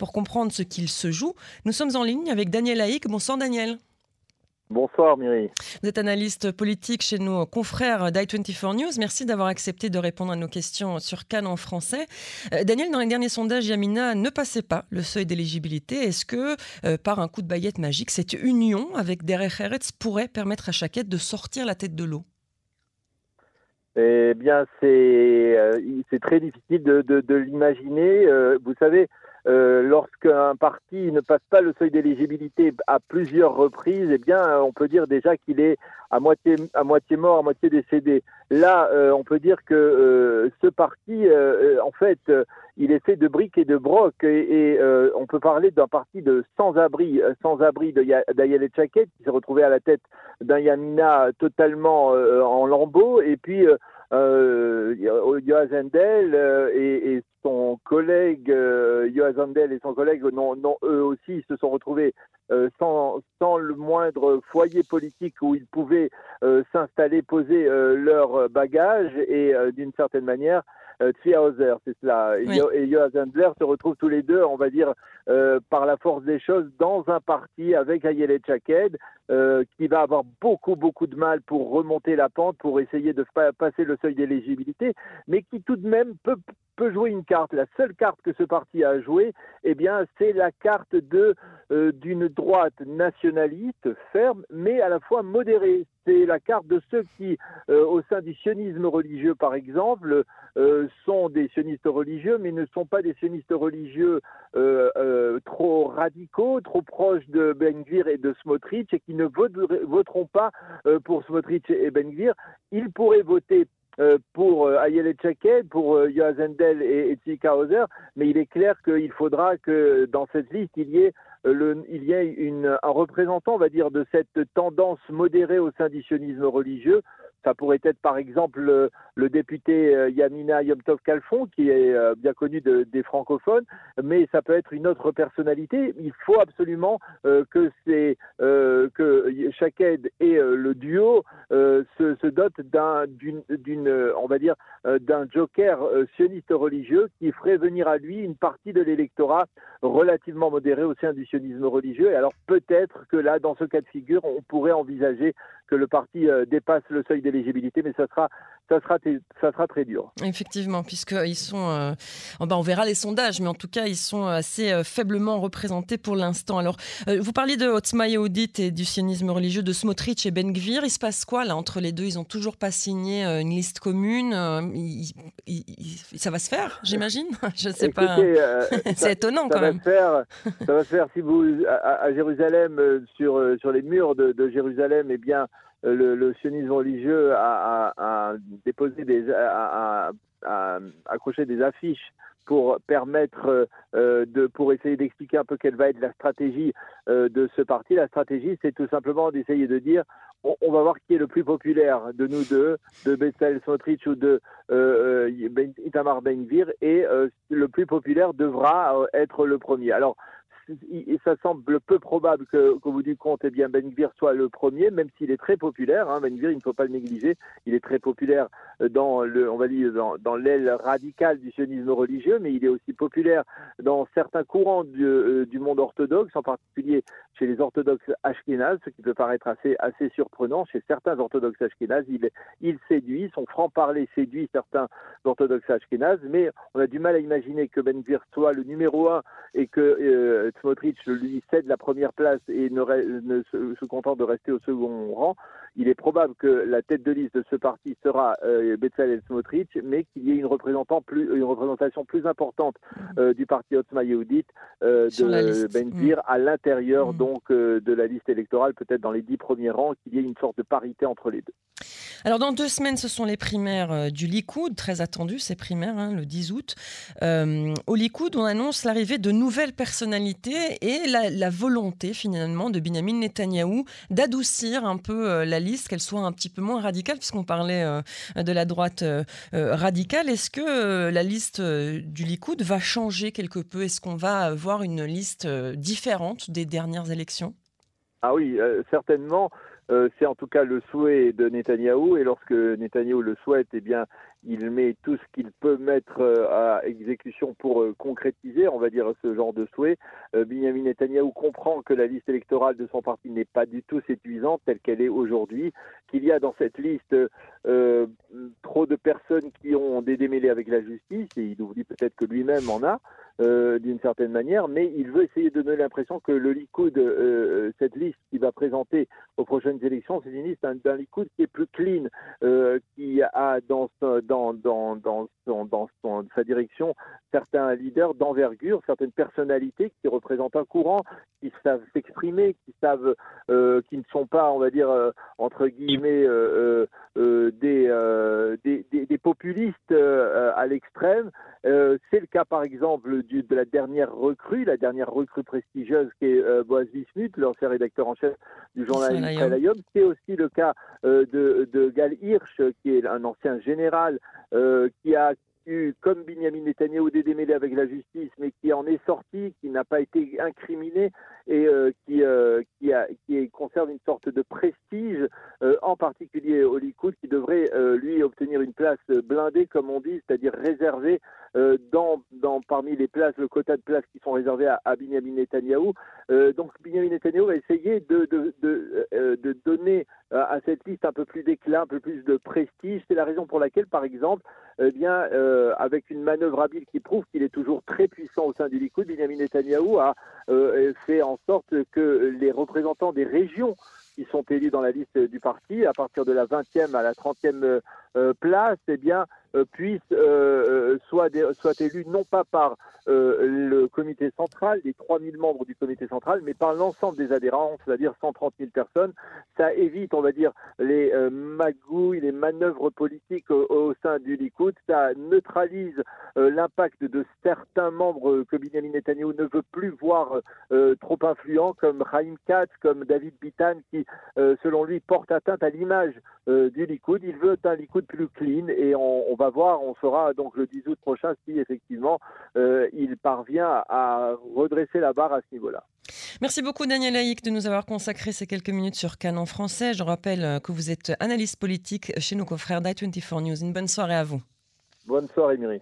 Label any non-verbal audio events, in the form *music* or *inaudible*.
pour comprendre ce qu'il se joue. Nous sommes en ligne avec Daniel Haïk. Bonsoir Daniel. Bonsoir Myri. Vous êtes analyste politique chez nos confrères d'i24 News. Merci d'avoir accepté de répondre à nos questions sur Cannes en français. Euh, Daniel, dans les derniers sondages, Yamina ne passait pas le seuil d'éligibilité. Est-ce que, euh, par un coup de baguette magique, cette union avec Derek Eretz pourrait permettre à Chaquette de sortir la tête de l'eau? Eh bien, c'est euh, très difficile de, de l'imaginer. vous savez, euh, lorsqu'un parti ne passe pas le seuil d'éligibilité à plusieurs reprises, eh bien, on peut dire déjà qu'il est à moitié, à moitié mort, à moitié décédé. Là, euh, on peut dire que euh, ce parti, en fait, il est fait de briques et de broc, et, on peut parler d'un parti de sans-abri, sans-abri d'Ayel qui s'est retrouvé à la tête d'un Yamina totalement en lambeaux, et puis euh, et, et, collègue euh, Yoaz Endel et son collègue, non, eux aussi, se sont retrouvés euh, sans, le moindre foyer politique où ils pouvaient euh, s'installer, poser euh, leurs bagages et d'une certaine manière, euh, Hauser, c'est cela. Et Yoaz Endler se retrouvent tous les deux, on va dire, par la force des choses, dans un parti avec Ayele Chaked, euh, qui va avoir beaucoup, beaucoup de mal pour remonter la pente, pour essayer de passer le seuil d'éligibilité, mais qui tout de même peut, peut jouer une carte. La seule carte que ce parti a jouée, eh bien, c'est la carte de euh, d'une droite nationaliste ferme, mais à la fois modérée. C'est la carte de ceux qui, euh, au sein du sionisme religieux, par exemple, euh, sont des sionistes religieux, mais ne sont pas des sionistes religieux trop radicaux, trop proches de Ben Gvir et de Smotrich, et qui ne voteront pas pour Smotrich et Ben Gvir. Ils pourraient voter pour euh, Ayel Tchaked, pour euh, Yoaz Endel et, et Hauser, mais il est clair qu'il faudra que dans cette liste, il y ait, un représentant, on va dire, de cette tendance modérée au sein religieux, ça pourrait être par exemple le, député euh, Yamina Yomtov Kalfon, qui est euh, bien connu des francophones, mais ça peut être une autre personnalité. Il faut absolument euh, que c'est Shaked et le duo se, dotent d'une, on va dire, d'un joker sioniste religieux qui ferait venir à lui une partie de l'électorat relativement modéré au sein du sionisme religieux. Et alors peut-être que là, dans ce cas de figure, on pourrait envisager que le parti dépasse le seuil d'éligibilité, mais ça sera, ça sera, ça sera très dur. Effectivement, puisqu'ils sont, euh, oh ben, on verra les sondages, mais en tout cas, ils sont assez euh, faiblement représentés pour l'instant. Alors, euh, vous parliez de Otzma et du sionisme religieux de Smotrich et Ben Gvir. Il se passe quoi là entre les deux? Ils ont toujours pas signé une liste commune. ça va se faire, j'imagine? *laughs* Je ne sais pas. *laughs* C'est étonnant quand même. Faire, ça va se faire si vous à, Jérusalem sur sur les murs de, de Jérusalem, eh bien le, sionisme religieux a, accroché des affiches pour permettre euh, pour essayer d'expliquer un peu quelle va être la stratégie euh, de ce parti. La stratégie, c'est tout simplement d'essayer de dire on, va voir qui est le plus populaire de nous deux, de Bezalel Smotrich ou de euh, ben, Itamar Ben-Gvir, et le plus populaire devra être le premier. Alors, et ça semble peu probable que, qu'au bout du compte, eh bien, Ben Gvir soit le premier, même s'il est très populaire. Hein, ben Gvir, il ne faut pas le négliger. Il est très populaire dans le, on va dire, dans, l'aile radicale du sionisme religieux, mais il est aussi populaire dans certains courants du, euh, du monde orthodoxe, en particulier chez les orthodoxes ashkénazes, ce qui peut paraître assez, assez surprenant. Chez certains orthodoxes ashkénazes, il, il séduit, son franc-parler séduit certains orthodoxes ashkénazes, mais on a du mal à imaginer que Ben Gvir soit le numéro un et que euh, Smotrich lui cède la première place et ne, ne se, contente de rester au second rang, il est probable que la tête de liste de ce parti sera euh, Bezalel Smotrich, mais qu'il y ait une, représentant plus, une représentation plus importante euh, du parti Otzma Yehudit euh, de Ben Gvir mm. à l'intérieur mm. donc euh, de la liste électorale, peut-être dans les dix premiers rangs, qu'il y ait une sorte de parité entre les deux. Alors dans deux semaines, ce sont les primaires du Likoud, très attendues ces primaires, hein, le 10 août. Au Likoud, on annonce l'arrivée de nouvelles personnalités et la, volonté finalement de Benjamin Netanyahou d'adoucir un peu euh, la liste, qu'elle soit un petit peu moins radicale, puisqu'on parlait de la droite radicale. Est-ce que la liste du Likoud va changer quelque peu? Est-ce qu'on va avoir une liste différente des dernières élections? Ah oui, certainement. Euh, c'est en tout cas le souhait de Netanyahou, et lorsque Netanyahou le souhaite, eh bien, il met tout ce qu'il peut mettre à exécution pour concrétiser, on va dire, ce genre de souhait. Benjamin Netanyahu comprend que la liste électorale de son parti n'est pas du tout séduisante telle qu'elle est aujourd'hui, qu'il y a dans cette liste trop de personnes qui ont des démêlés avec la justice, et il oublie peut-être que lui-même en a. Euh, d'une certaine manière, mais il veut essayer de donner l'impression que le Likoud, euh, euh, cette liste qu'il va présenter aux prochaines élections, c'est une liste d'un Likoud qui est plus clean, qui a dans, dans, dans, dans, dans son, sa direction certains leaders d'envergure, certaines personnalités qui représentent un courant, qui savent s'exprimer, qui savent, qui ne sont pas, on va dire, entre guillemets, des, des, des, populistes à l'extrême. c'est le cas, par exemple, de la dernière recrue, la dernière recrue prestigieuse qui est euh, Boaz Bismuth, l'ancien rédacteur en chef du journal Israël C'est aussi le cas euh, de, de, Gal Hirsch, qui est un ancien général euh, qui a comme Binyamin Netanyahu, des démêlés avec la justice, mais qui en est sorti, qui n'a pas été incriminé et euh, qui, euh, qui, conserve une sorte de prestige, euh, en particulier au Likoud, qui devrait lui obtenir une place blindée, comme on dit, c'est-à-dire réservée dans, dans, parmi les places, le quota de places qui sont réservées à, à Binyamin Netanyahou. donc Binyamin Netanyahou va essayer de, de, de donner à cette liste un peu plus d'éclat, un peu plus de prestige. C'est la raison pour laquelle, par exemple, eh bien, euh, avec une manœuvre habile qui prouve qu'il est toujours très puissant au sein du Likoud, Benjamin Netanyahu a euh, fait en sorte que les représentants des régions qui sont élus dans la liste du parti, à partir de la 20e à la 30e euh, place, eh bien, euh, puissent euh, soit, soit élus non pas par le comité central, les 3000 membres du comité central, mais par l'ensemble des adhérents, c'est-à-dire 130 000 personnes. Ça évite, on va dire, les magouilles, les manœuvres politiques au, sein du Likoud. Ça neutralise l'impact de certains membres que Benjamin Netanyahu ne veut plus voir trop influents, comme Chaim Katz, comme David Bitan, qui, selon lui, porte atteinte à l'image du Likoud. Il veut un Likoud plus clean et on, va voir, on saura donc le 10 août prochain si effectivement euh, il parvient à redresser la barre à ce niveau-là. Merci beaucoup Daniel Haïk de nous avoir consacré ces quelques minutes sur Canon français. Je rappelle euh, que vous êtes analyste politique chez nos confrères d'i24 News. Une bonne soirée à vous. Bonne soirée Miri.